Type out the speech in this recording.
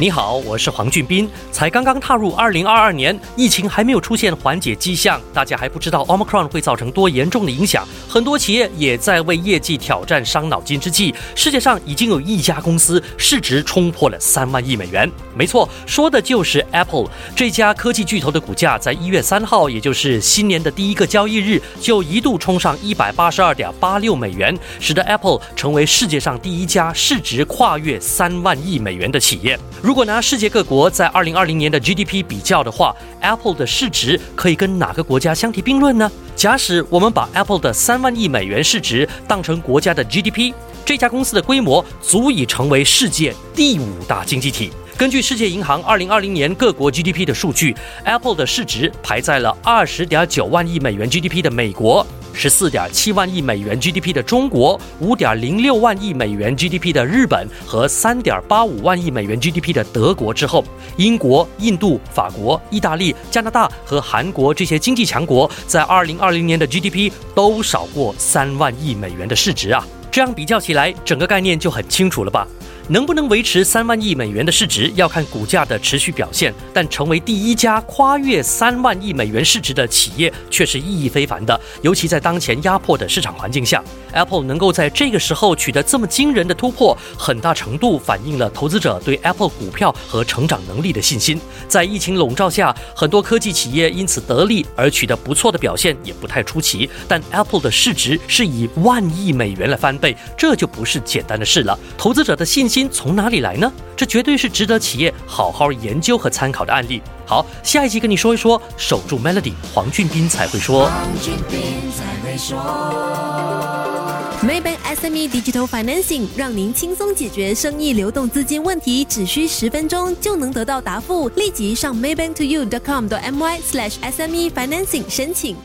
你好，我是黄俊斌。才刚刚踏入二零二二年，疫情还没有出现缓解迹象，大家还不知道 Omicron 会造成多严重的影响。很多企业也在为业绩挑战伤脑筋之际，世界上已经有一家公司市值冲破了三万亿美元。没错，说的就是 Apple 这家科技巨头的股价，在一月三号，也就是新年的第一个交易日，就一度冲上一百八十二点八六美元，使得 Apple 成为世界上第一家市值跨越三万亿美元的企业。如果拿世界各国在二零二零年的 GDP 比较的话，Apple 的市值可以跟哪个国家相提并论呢？假使我们把 Apple 的三万亿美元市值当成国家的 GDP，这家公司的规模足以成为世界第五大经济体。根据世界银行二零二零年各国 GDP 的数据，Apple 的市值排在了二十点九万亿美元 GDP 的美国。十四点七万亿美元 GDP 的中国，五点零六万亿美元 GDP 的日本和三点八五万亿美元 GDP 的德国之后，英国、印度、法国、意大利、加拿大和韩国这些经济强国在二零二零年的 GDP 都少过三万亿美元的市值啊！这样比较起来，整个概念就很清楚了吧？能不能维持三万亿美元的市值，要看股价的持续表现。但成为第一家跨越三万亿美元市值的企业，却是意义非凡的。尤其在当前压迫的市场环境下，Apple 能够在这个时候取得这么惊人的突破，很大程度反映了投资者对 Apple 股票和成长能力的信心。在疫情笼罩下，很多科技企业因此得利而取得不错的表现，也不太出奇。但 Apple 的市值是以万亿美元来翻倍，这就不是简单的事了。投资者的信心。从哪里来呢？这绝对是值得企业好好研究和参考的案例。好，下一集跟你说一说，守住 Melody，黄俊斌才会说。Maybank SME Digital Financing 让您轻松解决生意流动资金问题，只需十分钟就能得到答复。立即上 MaybankToYou.com.my/smefinancing 申请。